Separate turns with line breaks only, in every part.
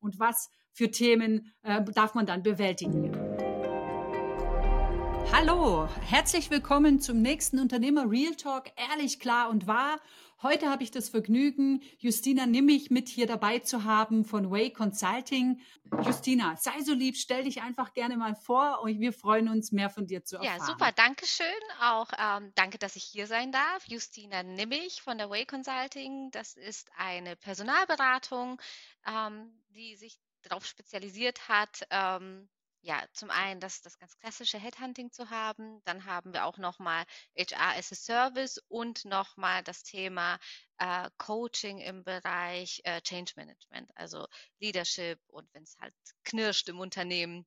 und was für Themen äh, darf man dann bewältigen. Hallo, herzlich willkommen zum nächsten Unternehmer Real Talk, ehrlich, klar und wahr. Heute habe ich das Vergnügen, Justina Nimmich mit hier dabei zu haben von Way Consulting. Justina, sei so lieb, stell dich einfach gerne mal vor und wir freuen uns, mehr von dir zu erfahren.
Ja, super, danke schön. Auch ähm, danke, dass ich hier sein darf. Justina Nimmich von der Way Consulting. Das ist eine Personalberatung, ähm, die sich darauf spezialisiert hat, ähm, ja, zum einen das, das ganz klassische Headhunting zu haben, dann haben wir auch nochmal HR as a Service und nochmal das Thema äh, Coaching im Bereich äh, Change Management, also Leadership. Und wenn es halt knirscht im Unternehmen,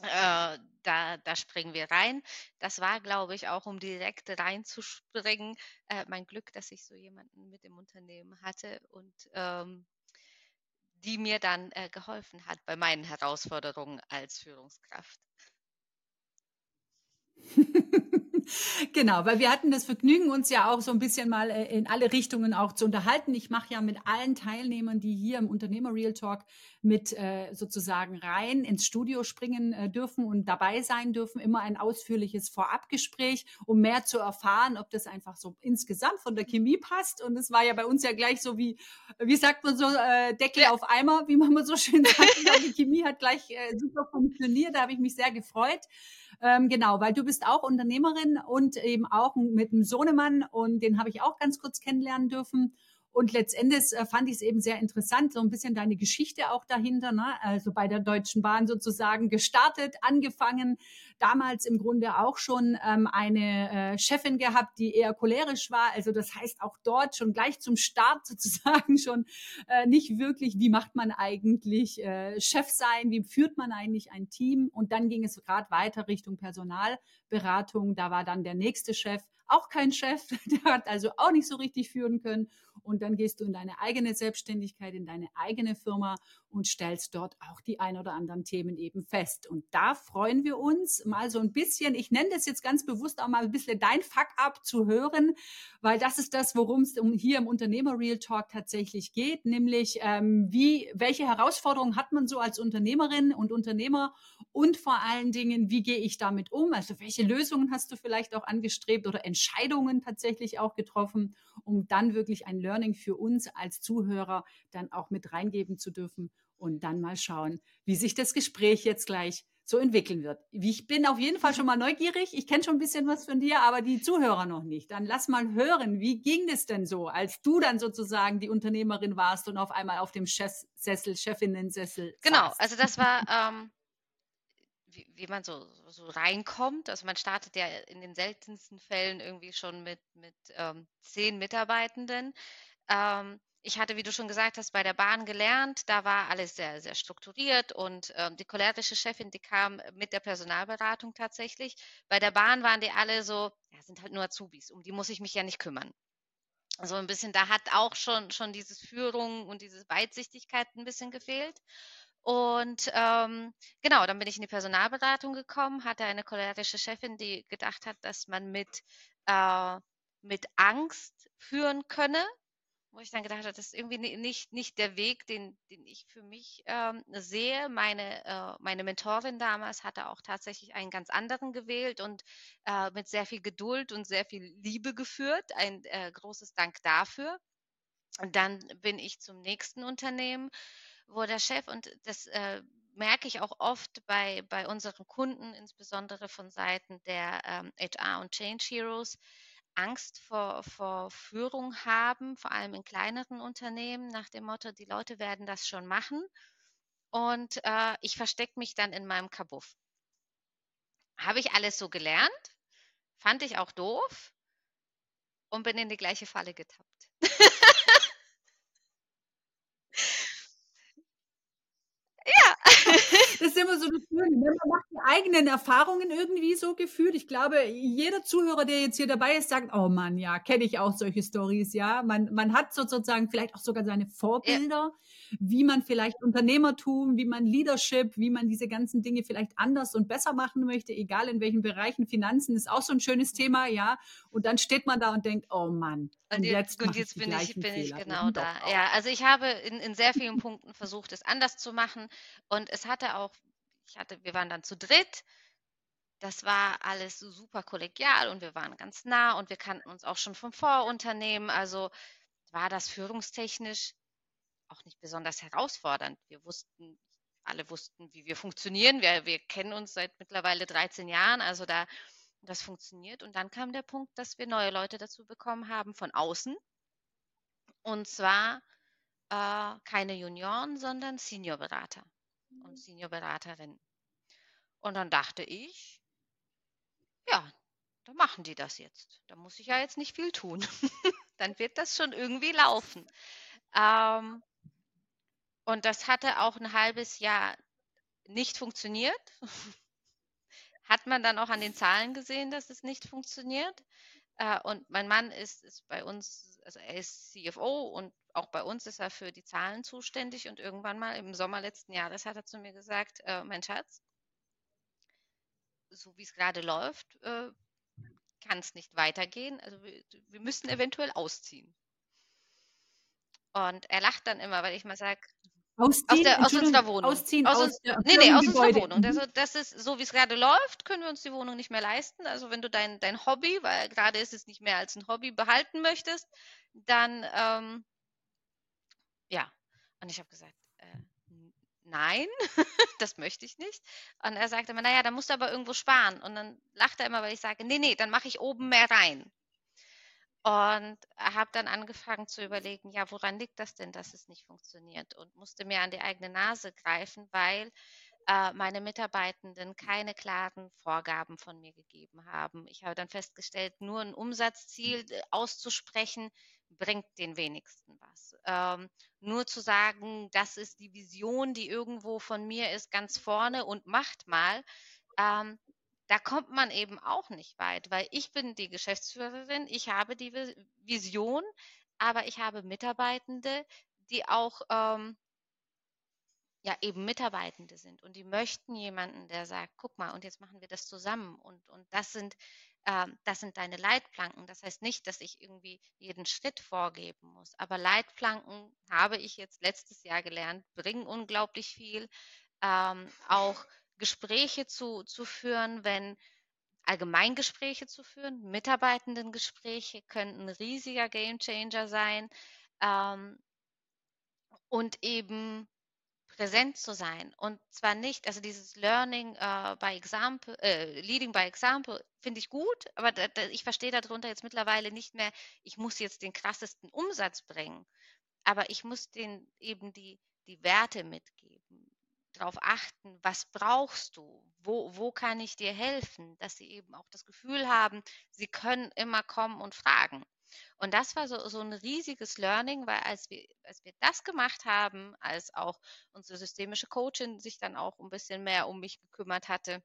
äh, da, da springen wir rein. Das war, glaube ich, auch um direkt reinzuspringen, äh, mein Glück, dass ich so jemanden mit im Unternehmen hatte. Und ähm, die mir dann äh, geholfen hat bei meinen Herausforderungen als Führungskraft.
genau, weil wir hatten das Vergnügen, uns ja auch so ein bisschen mal äh, in alle Richtungen auch zu unterhalten. Ich mache ja mit allen Teilnehmern, die hier im Unternehmer Real Talk mit äh, sozusagen rein ins Studio springen äh, dürfen und dabei sein dürfen, immer ein ausführliches Vorabgespräch, um mehr zu erfahren, ob das einfach so insgesamt von der Chemie passt. Und es war ja bei uns ja gleich so wie, wie sagt man so, äh, Deckel auf Eimer, wie man mal so schön sagt. die Chemie hat gleich super funktioniert. Da habe ich mich sehr gefreut. Ähm, genau, weil du bist auch Unternehmerin und eben auch mit einem Sohnemann und den habe ich auch ganz kurz kennenlernen dürfen. Und letztendlich äh, fand ich es eben sehr interessant, so ein bisschen deine Geschichte auch dahinter, ne? also bei der Deutschen Bahn sozusagen gestartet, angefangen, damals im Grunde auch schon ähm, eine äh, Chefin gehabt, die eher cholerisch war. Also das heißt auch dort schon gleich zum Start sozusagen schon äh, nicht wirklich, wie macht man eigentlich äh, Chef sein, wie führt man eigentlich ein Team. Und dann ging es gerade weiter Richtung Personalberatung. Da war dann der nächste Chef auch kein Chef, der hat also auch nicht so richtig führen können. Und dann gehst du in deine eigene Selbstständigkeit, in deine eigene Firma und stellst dort auch die ein oder anderen Themen eben fest. Und da freuen wir uns mal so ein bisschen, ich nenne das jetzt ganz bewusst auch mal ein bisschen dein Fuck-up zu hören, weil das ist das, worum es hier im Unternehmer Real Talk tatsächlich geht, nämlich ähm, wie, welche Herausforderungen hat man so als Unternehmerin und Unternehmer und vor allen Dingen, wie gehe ich damit um? Also welche Lösungen hast du vielleicht auch angestrebt oder Entscheidungen tatsächlich auch getroffen, um dann wirklich ein Learning für uns als Zuhörer dann auch mit reingeben zu dürfen und dann mal schauen, wie sich das Gespräch jetzt gleich so entwickeln wird. Ich bin auf jeden Fall schon mal neugierig. Ich kenne schon ein bisschen was von dir, aber die Zuhörer noch nicht. Dann lass mal hören, wie ging es denn so, als du dann sozusagen die Unternehmerin warst und auf einmal auf dem Chefsessel, Chefinnen-Sessel.
Genau, saßt. also das war, ähm, wie, wie, man so, so reinkommt. Also man startet ja in den seltensten Fällen irgendwie schon mit, mit ähm, zehn Mitarbeitenden. Ähm, ich hatte, wie du schon gesagt hast, bei der Bahn gelernt. Da war alles sehr, sehr strukturiert und ähm, die cholerische Chefin, die kam mit der Personalberatung tatsächlich. Bei der Bahn waren die alle so, ja, sind halt nur Azubis, um die muss ich mich ja nicht kümmern. Also ein bisschen, da hat auch schon, schon dieses Führung und diese Weitsichtigkeit ein bisschen gefehlt. Und ähm, genau, dann bin ich in die Personalberatung gekommen, hatte eine cholerische Chefin, die gedacht hat, dass man mit, äh, mit Angst führen könne wo ich dann gedacht habe, das ist irgendwie nicht, nicht der Weg, den, den ich für mich ähm, sehe. Meine, äh, meine Mentorin damals hatte auch tatsächlich einen ganz anderen gewählt und äh, mit sehr viel Geduld und sehr viel Liebe geführt. Ein äh, großes Dank dafür. Und dann bin ich zum nächsten Unternehmen, wo der Chef, und das äh, merke ich auch oft bei, bei unseren Kunden, insbesondere von Seiten der ähm, HR und Change Heroes, Angst vor, vor Führung haben, vor allem in kleineren Unternehmen, nach dem Motto, die Leute werden das schon machen. Und äh, ich verstecke mich dann in meinem Kabuff. Habe ich alles so gelernt, fand ich auch doof und bin in die gleiche Falle getappt.
ja. Das ist immer so Schöne. Ne? Man macht die eigenen Erfahrungen irgendwie so gefühlt. Ich glaube, jeder Zuhörer, der jetzt hier dabei ist, sagt, oh Mann, ja, kenne ich auch solche Stories, ja. Man, man hat sozusagen vielleicht auch sogar seine Vorbilder, ja. wie man vielleicht Unternehmertum, wie man Leadership, wie man diese ganzen Dinge vielleicht anders und besser machen möchte, egal in welchen Bereichen. Finanzen ist auch so ein schönes Thema, ja. Und dann steht man da und denkt, oh Mann,
und, und jetzt, und jetzt bin, ich, bin ich genau da. Ja, also ich habe in, in sehr vielen Punkten versucht, es anders zu machen. Und es hatte auch, ich hatte, wir waren dann zu dritt. Das war alles super kollegial und wir waren ganz nah und wir kannten uns auch schon vom Vorunternehmen. Also war das führungstechnisch auch nicht besonders herausfordernd. Wir wussten, alle wussten, wie wir funktionieren. Wir, wir kennen uns seit mittlerweile 13 Jahren. Also da das funktioniert. Und dann kam der Punkt, dass wir neue Leute dazu bekommen haben von außen. Und zwar äh, keine Junioren, sondern Seniorberater und mhm. Seniorberaterinnen. Und dann dachte ich, ja, dann machen die das jetzt. Da muss ich ja jetzt nicht viel tun. dann wird das schon irgendwie laufen. Ähm, und das hatte auch ein halbes Jahr nicht funktioniert. hat man dann auch an den Zahlen gesehen, dass es nicht funktioniert. Äh, und mein Mann ist, ist bei uns, also er ist CFO und auch bei uns ist er für die Zahlen zuständig. Und irgendwann mal im Sommer letzten Jahres hat er zu mir gesagt, äh, mein Schatz, so wie es gerade läuft, äh, kann es nicht weitergehen. Also wir, wir müssen eventuell ausziehen. Und er lacht dann immer, weil ich mal sage, Ausziehen, aus, der, aus unserer Wohnung. Ausziehen aus, aus der, nee, nee, aus unserer Wohnung. Also das ist so, wie es gerade läuft, können wir uns die Wohnung nicht mehr leisten. Also wenn du dein, dein Hobby, weil gerade ist es nicht mehr als ein Hobby, behalten möchtest, dann ähm, ja. Und ich habe gesagt, äh, nein, das möchte ich nicht. Und er sagte immer, naja, dann musst du aber irgendwo sparen. Und dann lacht er immer, weil ich sage, nee, nee, dann mache ich oben mehr rein. Und habe dann angefangen zu überlegen, ja, woran liegt das denn, dass es nicht funktioniert? Und musste mir an die eigene Nase greifen, weil äh, meine Mitarbeitenden keine klaren Vorgaben von mir gegeben haben. Ich habe dann festgestellt, nur ein Umsatzziel äh, auszusprechen, bringt den wenigsten was. Ähm, nur zu sagen, das ist die Vision, die irgendwo von mir ist, ganz vorne und macht mal, ähm, da kommt man eben auch nicht weit, weil ich bin die Geschäftsführerin, ich habe die Vision, aber ich habe Mitarbeitende, die auch ähm, ja eben Mitarbeitende sind und die möchten jemanden, der sagt, guck mal, und jetzt machen wir das zusammen und, und das sind äh, das sind deine Leitplanken. Das heißt nicht, dass ich irgendwie jeden Schritt vorgeben muss, aber Leitplanken habe ich jetzt letztes Jahr gelernt, bringen unglaublich viel. Ähm, auch Gespräche zu, zu führen, wenn Allgemeingespräche zu führen, Mitarbeitendengespräche können ein riesiger Gamechanger sein ähm, und eben präsent zu sein. Und zwar nicht, also dieses Learning äh, by Example, äh, Leading by Example finde ich gut, aber da, da, ich verstehe darunter jetzt mittlerweile nicht mehr, ich muss jetzt den krassesten Umsatz bringen, aber ich muss denen eben die, die Werte mitgeben, darauf achten, was brauchst du, wo, wo kann ich dir helfen, dass sie eben auch das Gefühl haben, sie können immer kommen und fragen. Und das war so, so ein riesiges Learning, weil als wir, als wir das gemacht haben, als auch unsere systemische Coachin sich dann auch ein bisschen mehr um mich gekümmert hatte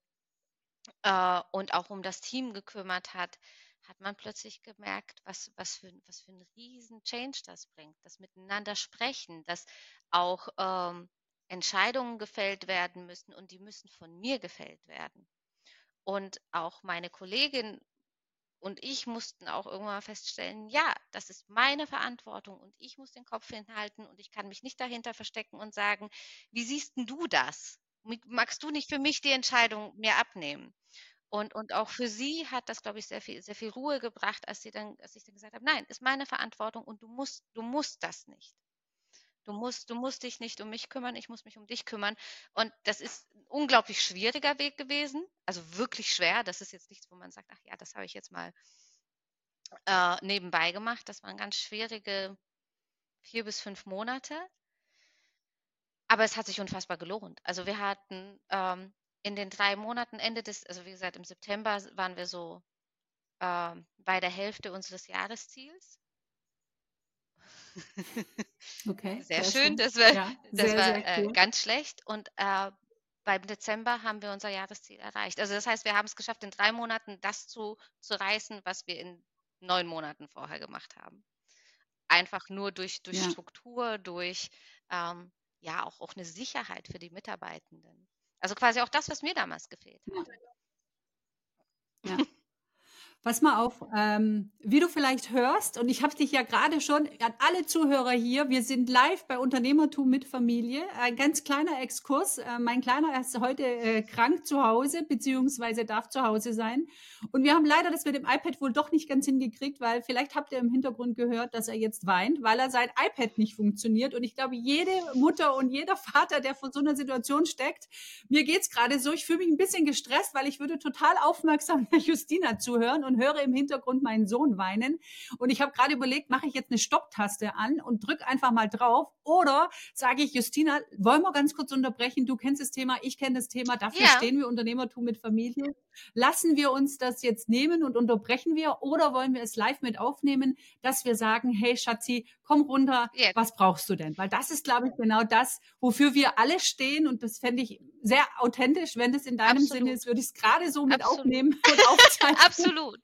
äh, und auch um das Team gekümmert hat, hat man plötzlich gemerkt, was, was, für, was für ein riesen Change das bringt. Das Miteinander sprechen, dass auch ähm, Entscheidungen gefällt werden müssen und die müssen von mir gefällt werden. Und auch meine Kollegin und ich mussten auch irgendwann feststellen, ja, das ist meine Verantwortung und ich muss den Kopf hinhalten und ich kann mich nicht dahinter verstecken und sagen, wie siehst denn du das? Magst du nicht für mich die Entscheidung mir abnehmen? Und, und auch für sie hat das, glaube ich, sehr viel, sehr viel Ruhe gebracht, als sie dann, als ich dann gesagt habe, nein, ist meine Verantwortung und du musst, du musst das nicht. Du musst, du musst dich nicht um mich kümmern, ich muss mich um dich kümmern. Und das ist ein unglaublich schwieriger Weg gewesen, also wirklich schwer. Das ist jetzt nichts, wo man sagt, ach ja, das habe ich jetzt mal äh, nebenbei gemacht. Das waren ganz schwierige vier bis fünf Monate. Aber es hat sich unfassbar gelohnt. Also wir hatten ähm, in den drei Monaten, Ende des, also wie gesagt, im September waren wir so äh, bei der Hälfte unseres Jahresziels.
Okay.
Sehr, sehr schön. schön. Das war, ja, das sehr, war äh, cool. ganz schlecht. Und äh, beim Dezember haben wir unser Jahresziel erreicht. Also das heißt, wir haben es geschafft, in drei Monaten das zu, zu reißen, was wir in neun Monaten vorher gemacht haben. Einfach nur durch, durch ja. Struktur, durch ähm, ja auch, auch eine Sicherheit für die Mitarbeitenden. Also quasi auch das, was mir damals gefehlt hat.
Ja. Pass mal auf, ähm, wie du vielleicht hörst, und ich habe dich ja gerade schon an alle Zuhörer hier, wir sind live bei Unternehmertum mit Familie. Ein ganz kleiner Exkurs. Äh, mein Kleiner ist heute äh, krank zu Hause, beziehungsweise darf zu Hause sein. Und wir haben leider das mit dem iPad wohl doch nicht ganz hingekriegt, weil vielleicht habt ihr im Hintergrund gehört, dass er jetzt weint, weil er sein iPad nicht funktioniert. Und ich glaube, jede Mutter und jeder Vater, der vor so einer Situation steckt, mir geht's gerade so, ich fühle mich ein bisschen gestresst, weil ich würde total aufmerksam Justina zuhören und höre im Hintergrund meinen Sohn weinen. Und ich habe gerade überlegt, mache ich jetzt eine Stopptaste an und drücke einfach mal drauf oder sage ich, Justina, wollen wir ganz kurz unterbrechen? Du kennst das Thema, ich kenne das Thema, dafür ja. stehen wir Unternehmertum mit Familie. Lassen wir uns das jetzt nehmen und unterbrechen wir oder wollen wir es live mit aufnehmen, dass wir sagen, hey Schatzi, komm runter, yeah. was brauchst du denn? Weil das ist, glaube ich, genau das, wofür wir alle stehen und das fände ich sehr authentisch, wenn das in deinem Absolut. Sinne ist, würde ich es gerade so mit Absolut. aufnehmen und aufzeichnen.
Absolut.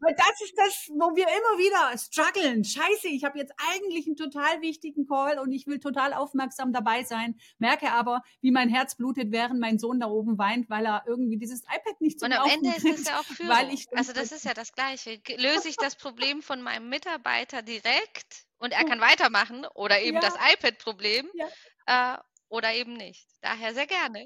Weil das ist das, wo wir immer wieder strugglen. Scheiße, ich habe jetzt eigentlich einen total wichtigen Call und ich will total aufmerksam dabei sein, merke aber, wie mein Herz blutet, während mein Sohn da oben weint, weil er irgendwie dieses iPad nicht zum
Und am Ende ist es ja auch Führung. Weil ich also das ist ja das Gleiche. Löse ich das Problem von meinem Mitarbeiter direkt und er kann weitermachen oder eben ja. das iPad-Problem ja. äh, oder eben nicht. Daher sehr gerne.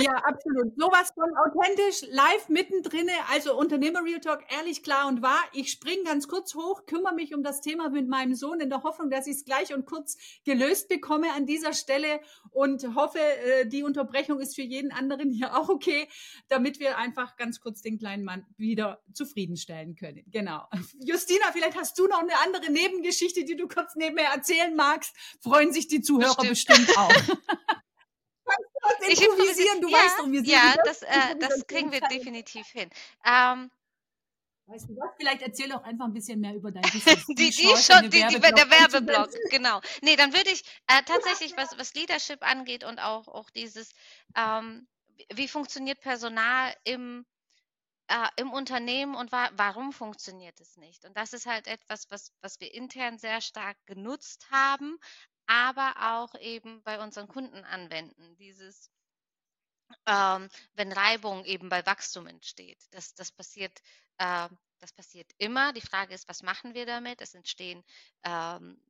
Ja, absolut. Sowas von authentisch, live mittendrin. Also Unternehmer Real Talk, ehrlich, klar und wahr. Ich springe ganz kurz hoch, kümmere mich um das Thema mit meinem Sohn in der Hoffnung, dass ich es gleich und kurz gelöst bekomme an dieser Stelle und hoffe, äh, die Unterbrechung ist für jeden anderen hier auch okay, damit wir einfach ganz kurz den kleinen Mann wieder zufriedenstellen können. Genau. Justina, vielleicht hast du noch eine andere Nebengeschichte, die du kurz nebenher erzählen magst. Freuen sich die Zuhörer bestimmt, bestimmt auch.
ich improvisieren, du ja, weißt doch, wir sind Ja, das, äh, das kriegen wir definitiv hin. Ähm,
Weißt du was? Vielleicht erzähl auch einfach ein bisschen mehr über dein Business.
die, die, die schon, die, die, der Werbeblock, genau. Nee, dann würde ich äh, tatsächlich, was, was Leadership angeht und auch, auch dieses, ähm, wie funktioniert Personal im, äh, im Unternehmen und wa warum funktioniert es nicht? Und das ist halt etwas, was, was wir intern sehr stark genutzt haben, aber auch eben bei unseren Kunden anwenden. Dieses, ähm, wenn Reibung eben bei Wachstum entsteht. Das, das, passiert, äh, das passiert immer. Die Frage ist, was machen wir damit? Es entstehen ähm,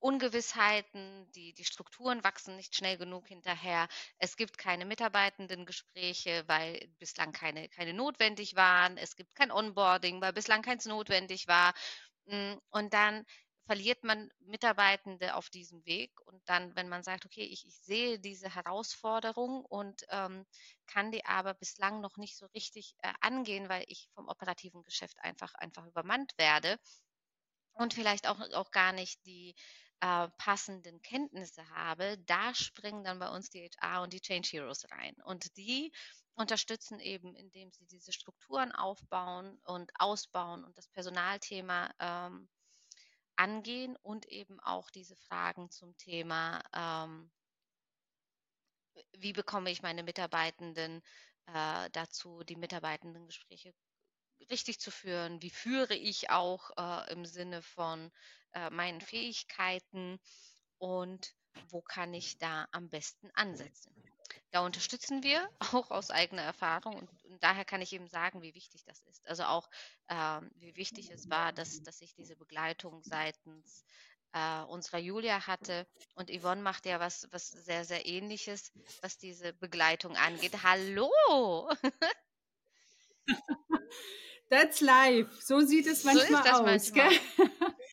Ungewissheiten, die, die Strukturen wachsen nicht schnell genug hinterher. Es gibt keine Mitarbeitendengespräche, weil bislang keine, keine notwendig waren. Es gibt kein Onboarding, weil bislang keins notwendig war. Hm, und dann verliert man Mitarbeitende auf diesem Weg. Und dann, wenn man sagt, okay, ich, ich sehe diese Herausforderung und ähm, kann die aber bislang noch nicht so richtig äh, angehen, weil ich vom operativen Geschäft einfach, einfach übermannt werde und vielleicht auch, auch gar nicht die äh, passenden Kenntnisse habe, da springen dann bei uns die HR und die Change Heroes rein. Und die unterstützen eben, indem sie diese Strukturen aufbauen und ausbauen und das Personalthema ähm, angehen und eben auch diese Fragen zum Thema, ähm, wie bekomme ich meine Mitarbeitenden äh, dazu, die Mitarbeitendengespräche richtig zu führen, wie führe ich auch äh, im Sinne von äh, meinen Fähigkeiten und wo kann ich da am besten ansetzen. Da unterstützen wir auch aus eigener Erfahrung und, und daher kann ich eben sagen, wie wichtig das ist. Also auch, ähm, wie wichtig es war, dass, dass ich diese Begleitung seitens äh, unserer Julia hatte. Und Yvonne macht ja was, was sehr, sehr ähnliches, was diese Begleitung angeht. Hallo!
That's life. So sieht es manchmal so aus. Manchmal.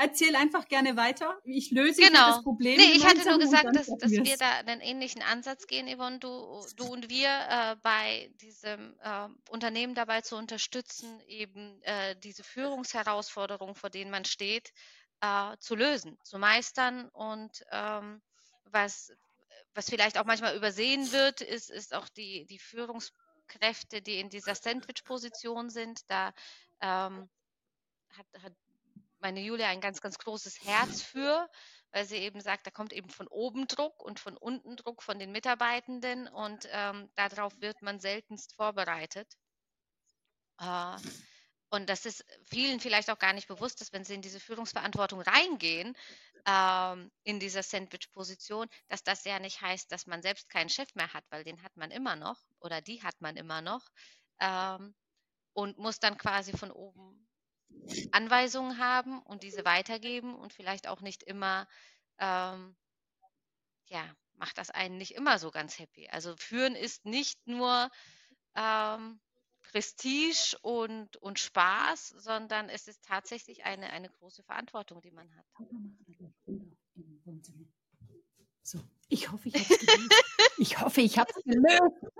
Erzähl einfach gerne weiter. Ich löse genau. das Problem.
Nee, ich hatte nur gesagt, dass, dass wir da einen ähnlichen Ansatz gehen, Yvonne, du, du und wir, äh, bei diesem äh, Unternehmen dabei zu unterstützen, eben äh, diese Führungsherausforderungen, vor denen man steht, äh, zu lösen, zu meistern. Und ähm, was, was vielleicht auch manchmal übersehen wird, ist, ist auch die, die Führungskräfte, die in dieser Sandwich-Position sind. Da ähm, hat, hat meine Julia ein ganz, ganz großes Herz für, weil sie eben sagt, da kommt eben von oben Druck und von unten Druck von den Mitarbeitenden und ähm, darauf wird man seltenst vorbereitet. Äh, und das ist vielen vielleicht auch gar nicht bewusst, dass wenn sie in diese Führungsverantwortung reingehen, ähm, in dieser Sandwich-Position, dass das ja nicht heißt, dass man selbst keinen Chef mehr hat, weil den hat man immer noch oder die hat man immer noch ähm, und muss dann quasi von oben Anweisungen haben und diese weitergeben und vielleicht auch nicht immer, ähm, ja, macht das einen nicht immer so ganz happy. Also führen ist nicht nur ähm, Prestige und, und Spaß, sondern es ist tatsächlich eine, eine große Verantwortung, die man hat.
So, ich hoffe, ich habe es gelöst. Ich hoffe, ich habe es gelöst.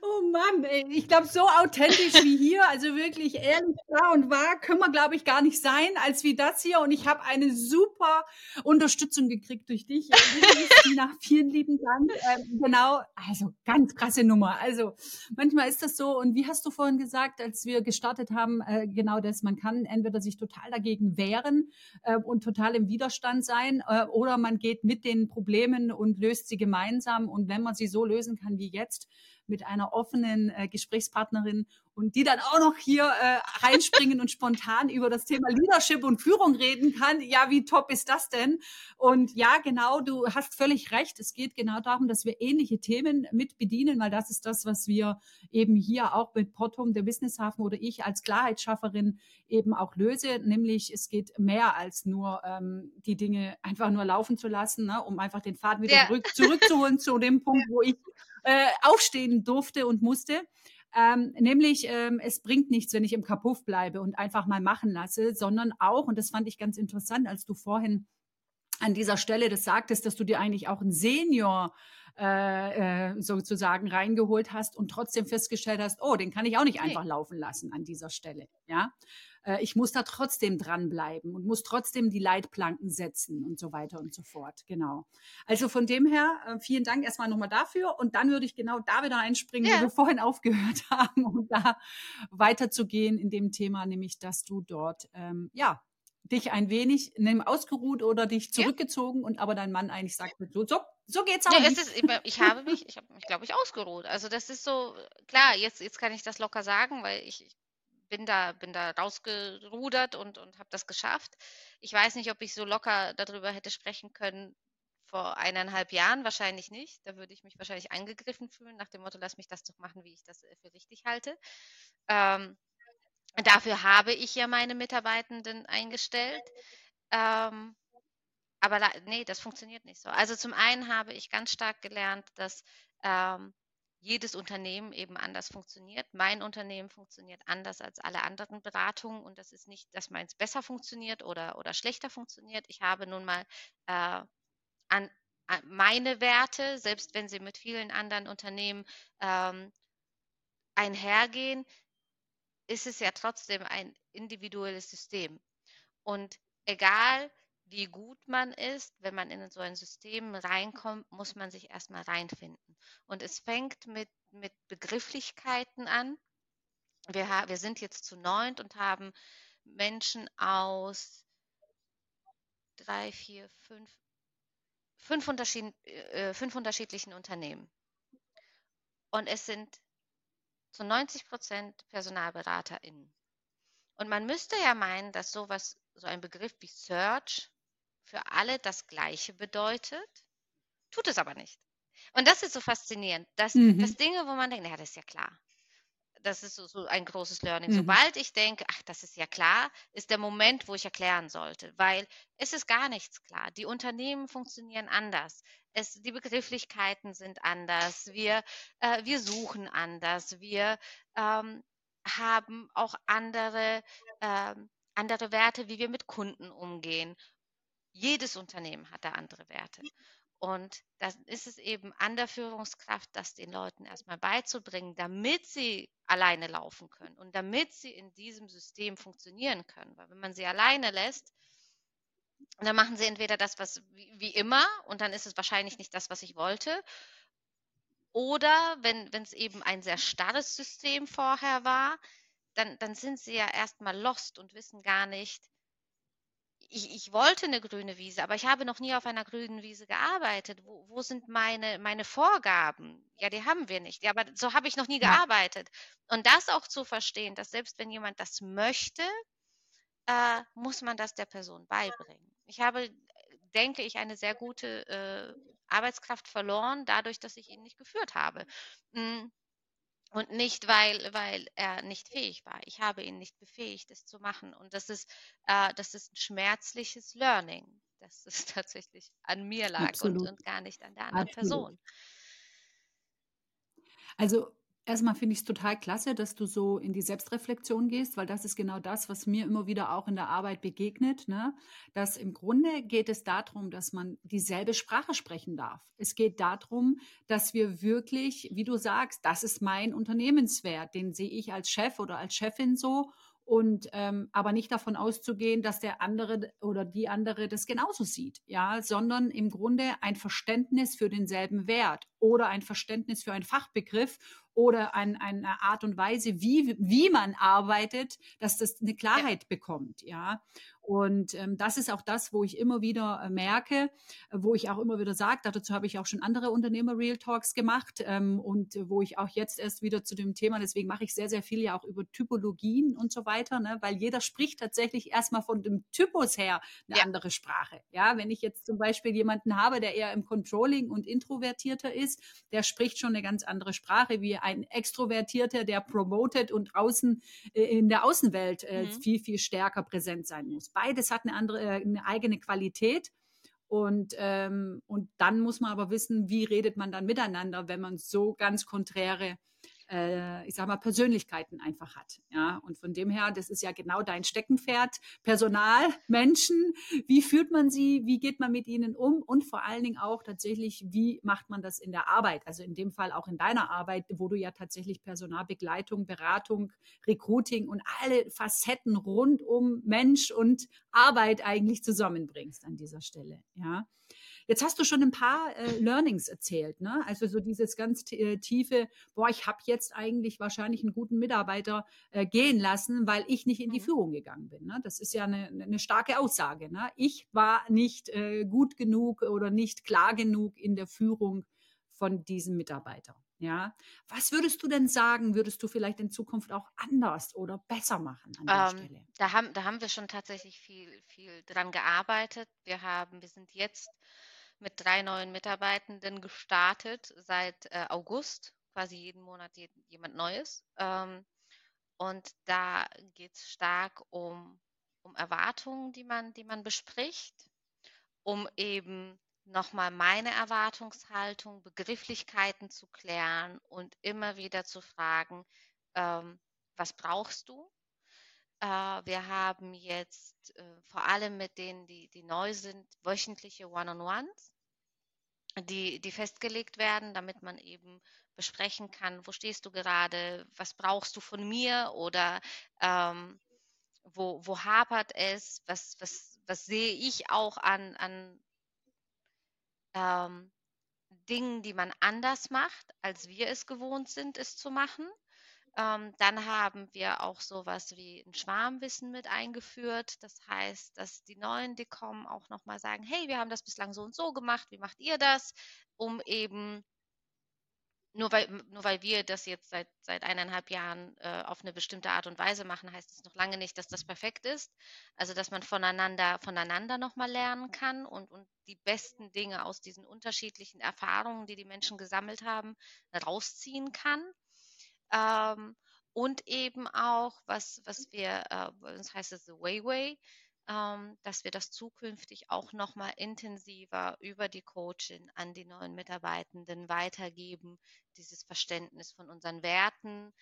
Oh Mann, ey, ich glaube, so authentisch wie hier, also wirklich ehrlich, klar und wahr, können wir, glaube ich, gar nicht sein, als wie das hier. Und ich habe eine super Unterstützung gekriegt durch dich. Christina, vielen lieben Dank. Ähm, genau, also ganz krasse Nummer. Also manchmal ist das so. Und wie hast du vorhin gesagt, als wir gestartet haben, äh, genau das, man kann entweder sich total dagegen wehren äh, und total im Widerstand sein, äh, oder man geht mit den Problemen und löst sie gemeinsam. Und wenn man sie so lösen kann wie jetzt, mit einer offenen äh, Gesprächspartnerin und die dann auch noch hier äh, reinspringen und spontan über das Thema Leadership und Führung reden kann. Ja, wie top ist das denn? Und ja, genau, du hast völlig recht. Es geht genau darum, dass wir ähnliche Themen mit bedienen, weil das ist das, was wir eben hier auch mit Potom, der Businesshafen oder ich als Klarheitsschafferin eben auch löse. Nämlich es geht mehr als nur ähm, die Dinge einfach nur laufen zu lassen, ne, um einfach den Faden wieder ja. zurück, zurückzuholen zu dem Punkt, wo ich äh, aufstehen durfte und musste. Ähm, nämlich, ähm, es bringt nichts, wenn ich im Kapuff bleibe und einfach mal machen lasse, sondern auch, und das fand ich ganz interessant, als du vorhin an dieser Stelle das sagtest, dass du dir eigentlich auch einen Senior äh, äh, sozusagen reingeholt hast und trotzdem festgestellt hast, oh, den kann ich auch nicht einfach laufen lassen an dieser Stelle. Ja, äh, ich muss da trotzdem dranbleiben und muss trotzdem die Leitplanken setzen und so weiter und so fort. Genau. Also von dem her, äh, vielen Dank erstmal nochmal dafür. Und dann würde ich genau da wieder einspringen, ja. wo wir vorhin aufgehört haben, um da weiterzugehen in dem Thema, nämlich, dass du dort, ähm, ja, dich ein wenig nimm ausgeruht oder dich zurückgezogen ja. und aber dein Mann eigentlich sagt, so, so, so geht's auch
ja,
nicht.
Ist, ich habe mich, ich habe mich, glaube ich, ausgeruht. Also das ist so, klar, jetzt, jetzt kann ich das locker sagen, weil ich, ich bin da, bin da rausgerudert und, und habe das geschafft. Ich weiß nicht, ob ich so locker darüber hätte sprechen können vor eineinhalb Jahren, wahrscheinlich nicht. Da würde ich mich wahrscheinlich angegriffen fühlen, nach dem Motto, lass mich das doch machen, wie ich das äh, für richtig halte. Ähm, dafür habe ich ja meine Mitarbeitenden eingestellt. Ähm, aber nee, das funktioniert nicht so. Also zum einen habe ich ganz stark gelernt, dass ähm, jedes Unternehmen eben anders funktioniert. Mein Unternehmen funktioniert anders als alle anderen Beratungen und das ist nicht, dass meins besser funktioniert oder, oder schlechter funktioniert. Ich habe nun mal äh, an, an meine Werte, selbst wenn sie mit vielen anderen Unternehmen ähm, einhergehen, ist es ja trotzdem ein individuelles System. Und egal, wie gut man ist, wenn man in so ein System reinkommt, muss man sich erstmal reinfinden. Und es fängt mit, mit Begrifflichkeiten an. Wir, wir sind jetzt zu neunt und haben Menschen aus drei, vier, fünf, fünf, unterschied, äh, fünf unterschiedlichen Unternehmen. Und es sind zu 90 Prozent PersonalberaterInnen. Und man müsste ja meinen, dass sowas, so ein Begriff wie Search für alle das Gleiche bedeutet, tut es aber nicht. Und das ist so faszinierend, dass, mhm. dass Dinge, wo man denkt, naja, das ist ja klar. Das ist so, so ein großes Learning. Mhm. Sobald ich denke, ach, das ist ja klar, ist der Moment, wo ich erklären sollte, weil es ist gar nichts klar. Die Unternehmen funktionieren anders. Es, die Begrifflichkeiten sind anders. Wir, äh, wir suchen anders. Wir ähm, haben auch andere, ähm, andere Werte, wie wir mit Kunden umgehen. Jedes Unternehmen hat da andere Werte. Und dann ist es eben an der Führungskraft, das den Leuten erstmal beizubringen, damit sie alleine laufen können und damit sie in diesem System funktionieren können. Weil wenn man sie alleine lässt, dann machen sie entweder das, was wie immer, und dann ist es wahrscheinlich nicht das, was ich wollte. Oder wenn es eben ein sehr starres System vorher war, dann, dann sind sie ja erstmal lost und wissen gar nicht, ich, ich wollte eine grüne Wiese, aber ich habe noch nie auf einer grünen Wiese gearbeitet. Wo, wo sind meine, meine Vorgaben? Ja, die haben wir nicht. Ja, aber so habe ich noch nie
Ja.
gearbeitet. Und das auch zu verstehen, dass selbst wenn jemand das möchte, äh, muss man das der Person beibringen. Ich habe, denke ich, eine sehr gute äh, Arbeitskraft verloren, dadurch, dass ich ihn nicht geführt habe. Mm, Und nicht, weil, weil er nicht fähig war. Ich habe ihn nicht befähigt, es zu machen. Und das ist, äh, das ist ein schmerzliches Learning, dass es tatsächlich an mir lag und, und gar nicht an der anderen
Absolut.
Person.
Also erstmal finde ich es total klasse, dass du so in die Selbstreflexion gehst, weil das ist genau das, was mir immer wieder auch in der Arbeit begegnet. Ne? Dass im Grunde geht es darum, dass man dieselbe Sprache sprechen darf. Es geht darum, dass wir wirklich, wie du sagst, das ist mein Unternehmenswert, den sehe ich als Chef oder als Chefin so. Und ähm, aber nicht davon auszugehen, dass der andere oder die andere das genauso sieht, ja, sondern im Grunde ein Verständnis für denselben Wert oder ein Verständnis für einen Fachbegriff oder ein, eine Art und Weise, wie, wie man arbeitet, dass das eine Klarheit ja. bekommt, ja. Und ähm, das ist auch das, wo ich immer wieder äh, merke, wo ich auch immer wieder sage, dazu habe ich auch schon andere Unternehmer-Real Talks gemacht ähm, und wo ich auch jetzt erst wieder zu dem Thema, deswegen mache ich sehr, sehr viel ja auch über Typologien und so weiter, ne, weil jeder spricht tatsächlich erstmal von dem Typus her eine ja. andere Sprache. Ja, wenn ich jetzt zum Beispiel jemanden habe, der eher im Controlling und introvertierter ist, der spricht schon eine ganz andere Sprache wie ein Extrovertierter, der promotet und außen äh, in der Außenwelt äh, mhm. viel, viel stärker präsent sein muss. Beides hat eine andere, äh, eine eigene Qualität. Und, ähm, und dann muss man aber wissen, wie redet man dann miteinander, wenn man so ganz konträre äh, ich sag mal, Persönlichkeiten einfach hat. Ja, und von dem her, das ist ja genau dein Steckenpferd. Personal, Menschen, wie führt man sie, wie geht man mit ihnen um und vor allen Dingen auch tatsächlich, wie macht man das in der Arbeit? Also in dem Fall auch in deiner Arbeit, wo du ja tatsächlich Personalbegleitung, Beratung, Recruiting und alle Facetten rund um Mensch und Arbeit eigentlich zusammenbringst an dieser Stelle. Ja. Jetzt hast du schon ein paar äh, Learnings erzählt, ne? Also so dieses ganz äh, tiefe, boah, ich habe jetzt eigentlich wahrscheinlich einen guten Mitarbeiter äh, gehen lassen, weil ich nicht in die mhm. Führung gegangen bin. Ne? Das ist ja eine, eine starke Aussage. Ne? Ich war nicht äh, gut genug oder nicht klar genug in der Führung von diesem Mitarbeiter. Ja, was würdest du denn sagen, würdest du vielleicht in Zukunft auch anders oder besser machen an der ähm, Stelle?
Da haben, da haben wir schon tatsächlich viel, viel dran gearbeitet. Wir haben, wir sind jetzt mit drei neuen Mitarbeitenden gestartet seit äh, August, quasi jeden Monat je, jemand Neues. Ähm, und da geht es stark um, um Erwartungen, die man, die man bespricht, um eben nochmal meine Erwartungshaltung, Begrifflichkeiten zu klären und immer wieder zu fragen, ähm, was brauchst du? Äh, wir haben jetzt äh, vor allem mit denen, die, die neu sind, wöchentliche One-on-Ones die, die festgelegt werden, damit man eben besprechen kann, wo stehst du gerade, was brauchst du von mir oder ähm, wo, wo hapert es, was, was, was sehe ich auch an, an ähm, Dingen, die man anders macht, als wir es gewohnt sind, es zu machen. Ähm, dann haben wir auch sowas wie ein Schwarmwissen mit eingeführt. Das heißt, dass die Neuen, die kommen, auch nochmal sagen, hey, wir haben das bislang so und so gemacht, wie macht ihr das? Um eben, nur weil, nur weil wir das jetzt seit, seit eineinhalb Jahren äh, auf eine bestimmte Art und Weise machen, heißt es noch lange nicht, dass das perfekt ist. Also, dass man voneinander, voneinander nochmal lernen kann und, und die besten Dinge aus diesen unterschiedlichen Erfahrungen, die die Menschen gesammelt haben, rausziehen kann. Ähm, und eben auch, was, was wir, äh, uns heißt es The Wayway, ähm, dass wir das zukünftig auch nochmal intensiver über die Coaching an die neuen Mitarbeitenden weitergeben, dieses Verständnis von unseren Werten,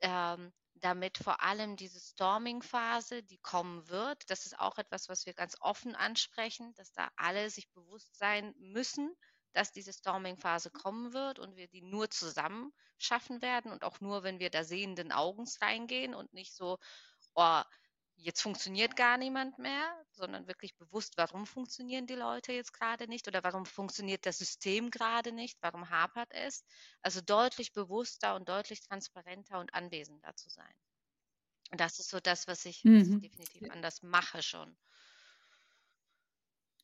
ähm, damit vor allem diese Storming-Phase, die kommen wird, das ist auch etwas, was wir ganz offen ansprechen, dass da alle sich bewusst sein müssen, dass diese Storming-Phase kommen wird und wir die nur zusammen schaffen werden und auch nur, wenn wir da sehenden Augens reingehen und nicht so, oh, jetzt funktioniert gar niemand mehr, sondern wirklich bewusst, warum funktionieren die Leute jetzt gerade nicht oder warum funktioniert das System gerade nicht, warum hapert es. Also deutlich bewusster und deutlich transparenter und anwesender zu sein. Und das ist so das, was ich, mhm. was ich definitiv anders mache schon.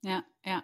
Ja, ja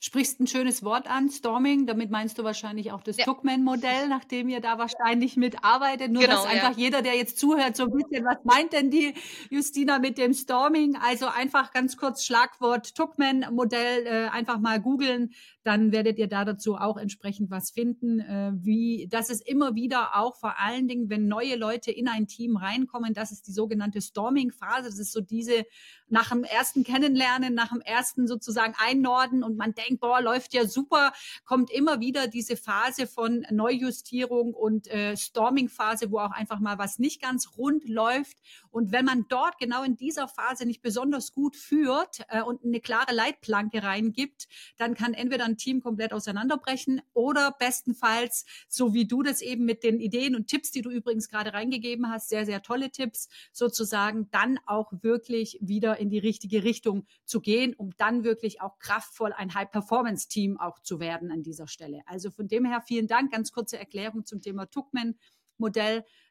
sprichst ein schönes Wort an, Storming. Damit meinst du wahrscheinlich auch das ja. Tuckman-Modell, nachdem ihr da wahrscheinlich mitarbeitet. Nur, genau, dass einfach ja. jeder, der jetzt zuhört, so ein bisschen, was meint denn die Justina mit dem Storming? Also einfach ganz kurz Schlagwort Tuckman-Modell, äh, einfach mal googeln dann werdet ihr da dazu auch entsprechend was finden, äh, wie das ist immer wieder auch vor allen Dingen, wenn neue Leute in ein Team reinkommen, das ist die sogenannte Storming-Phase. Das ist so diese nach dem ersten Kennenlernen, nach dem ersten sozusagen Einnorden und man denkt, boah, läuft ja super, kommt immer wieder diese Phase von Neujustierung und äh, Storming-Phase, wo auch einfach mal was nicht ganz rund läuft. Und wenn man dort genau in dieser Phase nicht besonders gut führt äh, und eine klare Leitplanke reingibt, dann kann entweder ein Team komplett auseinanderbrechen oder bestenfalls, so wie du das eben mit den Ideen und Tipps, die du übrigens gerade reingegeben hast, sehr, sehr tolle Tipps, sozusagen dann auch wirklich wieder in die richtige Richtung zu gehen, um dann wirklich auch kraftvoll ein High-Performance-Team auch zu werden an dieser Stelle. Also von dem her vielen Dank. Ganz kurze Erklärung zum Thema Tuckman.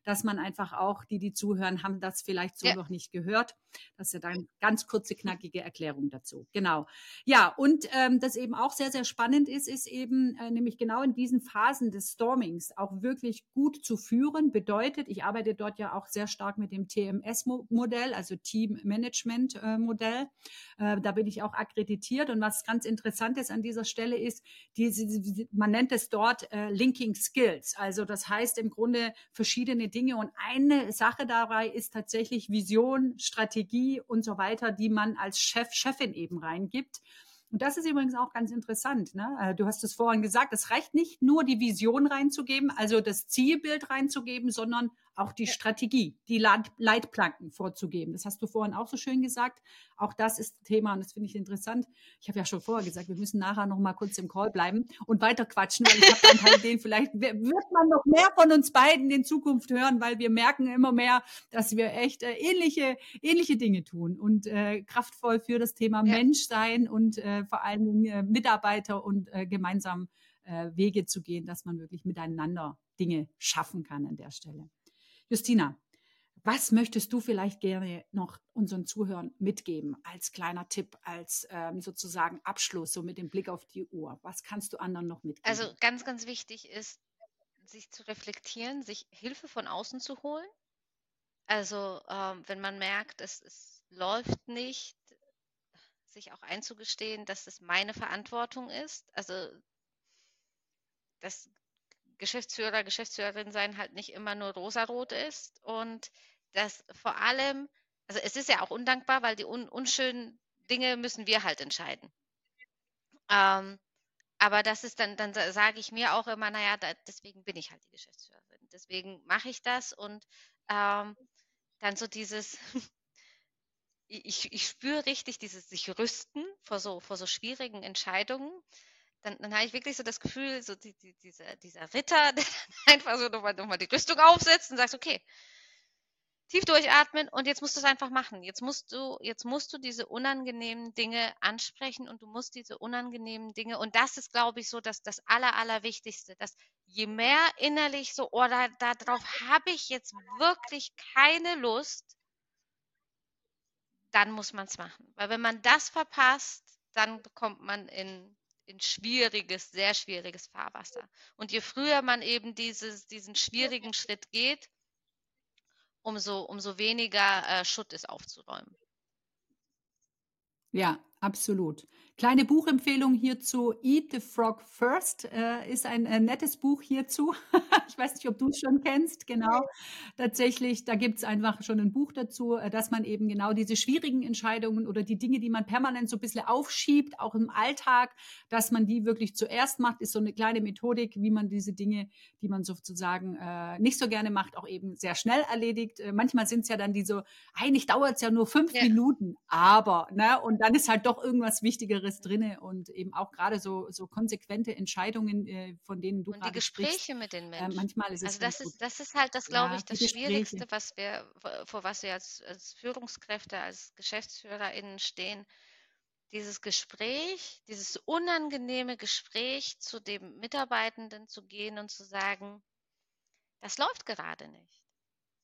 Dass man einfach auch, die, die zuhören, haben das vielleicht so ja. noch nicht gehört. Das ist ja dann ganz kurze, knackige Erklärung dazu. Genau. Ja, und ähm, das eben auch sehr, sehr spannend ist, ist eben äh, nämlich genau in diesen Phasen des Stormings auch wirklich gut zu führen. Bedeutet, ich arbeite dort ja auch sehr stark mit dem TMS-Modell, also Team Management-Modell. Äh, äh, da bin ich auch akkreditiert. Und was ganz interessant ist an dieser Stelle ist, diese, man nennt es dort äh, Linking Skills. Also das heißt im Grunde verschiedene Dinge. Und eine Sache dabei ist tatsächlich Vision, Strategie und so weiter, die man als Chef, Chefin eben reingibt. Und das ist übrigens auch ganz interessant. Ne? Äh, du hast es vorhin gesagt, es reicht nicht nur die Vision reinzugeben, also das Zielbild reinzugeben, sondern auch die Strategie, die Leitplanken vorzugeben. Das hast du vorhin auch so schön gesagt. Auch das ist Thema und das finde ich interessant. Ich habe ja schon vorher gesagt, wir müssen nachher noch mal kurz im Call bleiben und weiter quatschen, weil ich habe dann halt den, vielleicht wird man noch mehr von uns beiden in Zukunft hören, weil wir merken immer mehr, dass wir echt äh, ähnliche, ähnliche Dinge tun und äh, kraftvoll für das Thema ja. Mensch sein und äh, vor allen Dingen äh, Mitarbeiter und äh, gemeinsam äh, Wege zu gehen, dass man wirklich miteinander Dinge schaffen kann an der Stelle. Justina, was möchtest du vielleicht gerne noch unseren Zuhörern mitgeben als kleiner Tipp, als ähm, sozusagen Abschluss, so mit dem Blick auf die Uhr? Was kannst du anderen noch mitgeben?
Also ganz, ganz wichtig ist, sich zu reflektieren, sich Hilfe von außen zu holen. Also ähm, wenn man merkt, es, es läuft nicht, sich auch einzugestehen, dass es meine Verantwortung ist. Also das Geschäftsführer, Geschäftsführerin sein halt nicht immer nur rosarot ist und dass vor allem, also es ist ja auch undankbar, weil die un unschönen Dinge müssen wir halt entscheiden. Ähm, aber das ist dann, dann sage ich mir auch immer, naja, da, deswegen bin ich halt die Geschäftsführerin. Deswegen mache ich das und ähm, dann so dieses, ich, ich spüre richtig dieses sich rüsten vor so, vor so schwierigen Entscheidungen dann, dann habe ich wirklich so das Gefühl, so die, die, dieser, dieser Ritter, der einfach so nochmal noch mal die Rüstung aufsetzt und sagt, okay, tief durchatmen und jetzt musst du es einfach machen. Jetzt musst du, jetzt musst du diese unangenehmen Dinge ansprechen und du musst diese unangenehmen Dinge, und das ist, glaube ich, so dass das Aller, Allerwichtigste, dass je mehr innerlich so, oder oh, darauf habe ich jetzt wirklich keine Lust, dann muss man es machen. Weil wenn man das verpasst, dann bekommt man in in schwieriges, sehr schwieriges Fahrwasser. Und je früher man eben dieses, diesen schwierigen Schritt geht, umso, umso weniger äh, Schutt ist aufzuräumen.
Ja, absolut. Kleine Buchempfehlung hierzu. Eat the Frog First äh, ist ein äh, nettes Buch hierzu. ich weiß nicht, ob du es schon kennst. Genau. Tatsächlich, da gibt es einfach schon ein Buch dazu, äh, dass man eben genau diese schwierigen Entscheidungen oder die Dinge, die man permanent so ein bisschen aufschiebt, auch im Alltag, dass man die wirklich zuerst macht, ist so eine kleine Methodik, wie man diese Dinge, die man sozusagen äh, nicht so gerne macht, auch eben sehr schnell erledigt. Äh, manchmal sind es ja dann die so, eigentlich dauert es ja nur fünf ja. Minuten, aber, ne, und dann ist halt doch irgendwas Wichtigeres anderes drinne und eben auch gerade so, so konsequente Entscheidungen, äh, von denen du
und die Gespräche sprichst, mit den
äh, Menschen. Äh, manchmal ist es
also das ist, das ist halt das, glaube ja, ich, das Schwierigste, was wir, vor was wir als, als Führungskräfte, als GeschäftsführerInnen stehen. Dieses Gespräch, dieses unangenehme Gespräch zu dem Mitarbeitenden zu gehen und zu sagen, das läuft gerade nicht.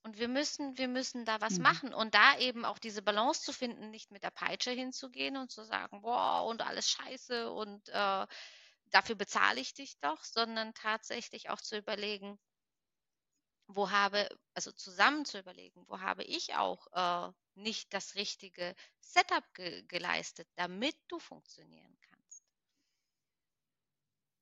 Und wir müssen, wir müssen da was mhm. machen und da eben auch diese Balance zu finden, nicht mit der Peitsche hinzugehen und zu sagen, boah, und alles scheiße und äh, dafür bezahle ich dich doch, sondern tatsächlich auch zu überlegen, wo habe, also zusammen zu überlegen, wo habe ich auch äh, nicht das richtige Setup ge geleistet, damit du funktionieren kannst.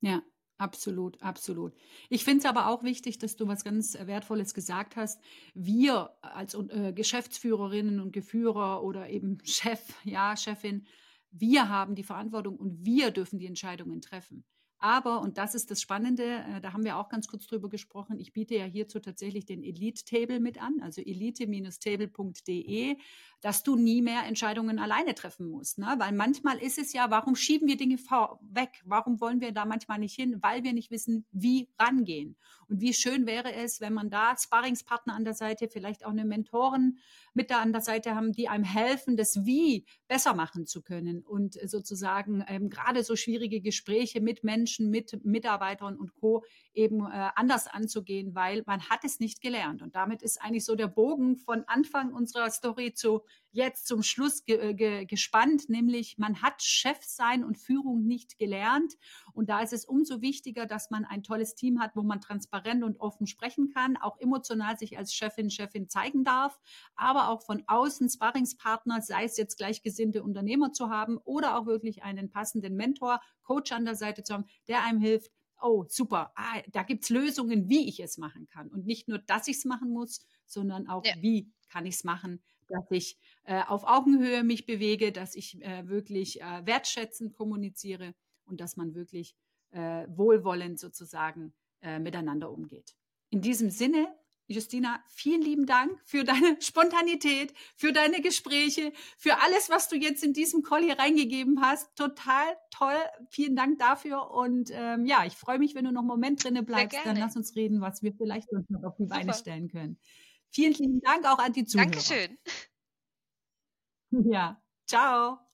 Ja, Absolut, absolut. Ich finde es aber auch wichtig, dass du was ganz Wertvolles gesagt hast. Wir als äh, Geschäftsführerinnen und Geführer oder eben Chef, ja, Chefin, wir haben die Verantwortung und wir dürfen die Entscheidungen treffen. Aber, und das ist das Spannende, äh, da haben wir auch ganz kurz drüber gesprochen, ich biete ja hierzu tatsächlich den Elite Table mit an, also elite-table.de, dass du nie mehr Entscheidungen alleine treffen musst. Ne? Weil manchmal ist es ja, warum schieben wir Dinge vorweg? Warum wollen wir da manchmal nicht hin? Weil wir nicht wissen, wie rangehen. Und wie schön wäre es, wenn man da Sparringspartner an der Seite, vielleicht auch eine Mentoren mit da an der Seite haben, die einem helfen, das Wie besser machen zu können und sozusagen ähm, gerade so schwierige Gespräche mit Menschen, mit Mitarbeitern und Co. eben äh, anders anzugehen, weil man hat es nicht gelernt. Und damit ist eigentlich so der Bogen von Anfang unserer Story zu jetzt zum Schluss ge äh, ge gespannt, nämlich man hat Chefsein und Führung nicht gelernt. Und da ist es umso wichtiger, dass man ein tolles Team hat, wo man transparent und offen sprechen kann, auch emotional sich als Chefin, Chefin zeigen darf, aber auch von außen Sparringspartner, sei es jetzt gleichgesinnte Unternehmer zu haben oder auch wirklich einen passenden Mentor, Coach an der Seite zu haben, der einem hilft, oh, super, ah, da es Lösungen, wie ich es machen kann. Und nicht nur, dass ich es machen muss, sondern auch, ja. wie kann ich es machen, dass ich äh, auf Augenhöhe mich bewege, dass ich äh, wirklich äh, wertschätzend kommuniziere und dass man wirklich äh, wohlwollend sozusagen äh, miteinander umgeht. In diesem Sinne, Justina, vielen lieben Dank für deine Spontanität, für deine Gespräche, für alles, was du jetzt in diesem Call hier reingegeben hast. Total toll. Vielen Dank dafür. Und ähm, ja, ich freue mich, wenn du noch einen Moment drinne bleibst. Dann lass uns reden, was wir vielleicht noch auf die Super. Beine stellen können. Vielen lieben Dank auch an die Zuhörer.
Dankeschön.
Ja, ciao.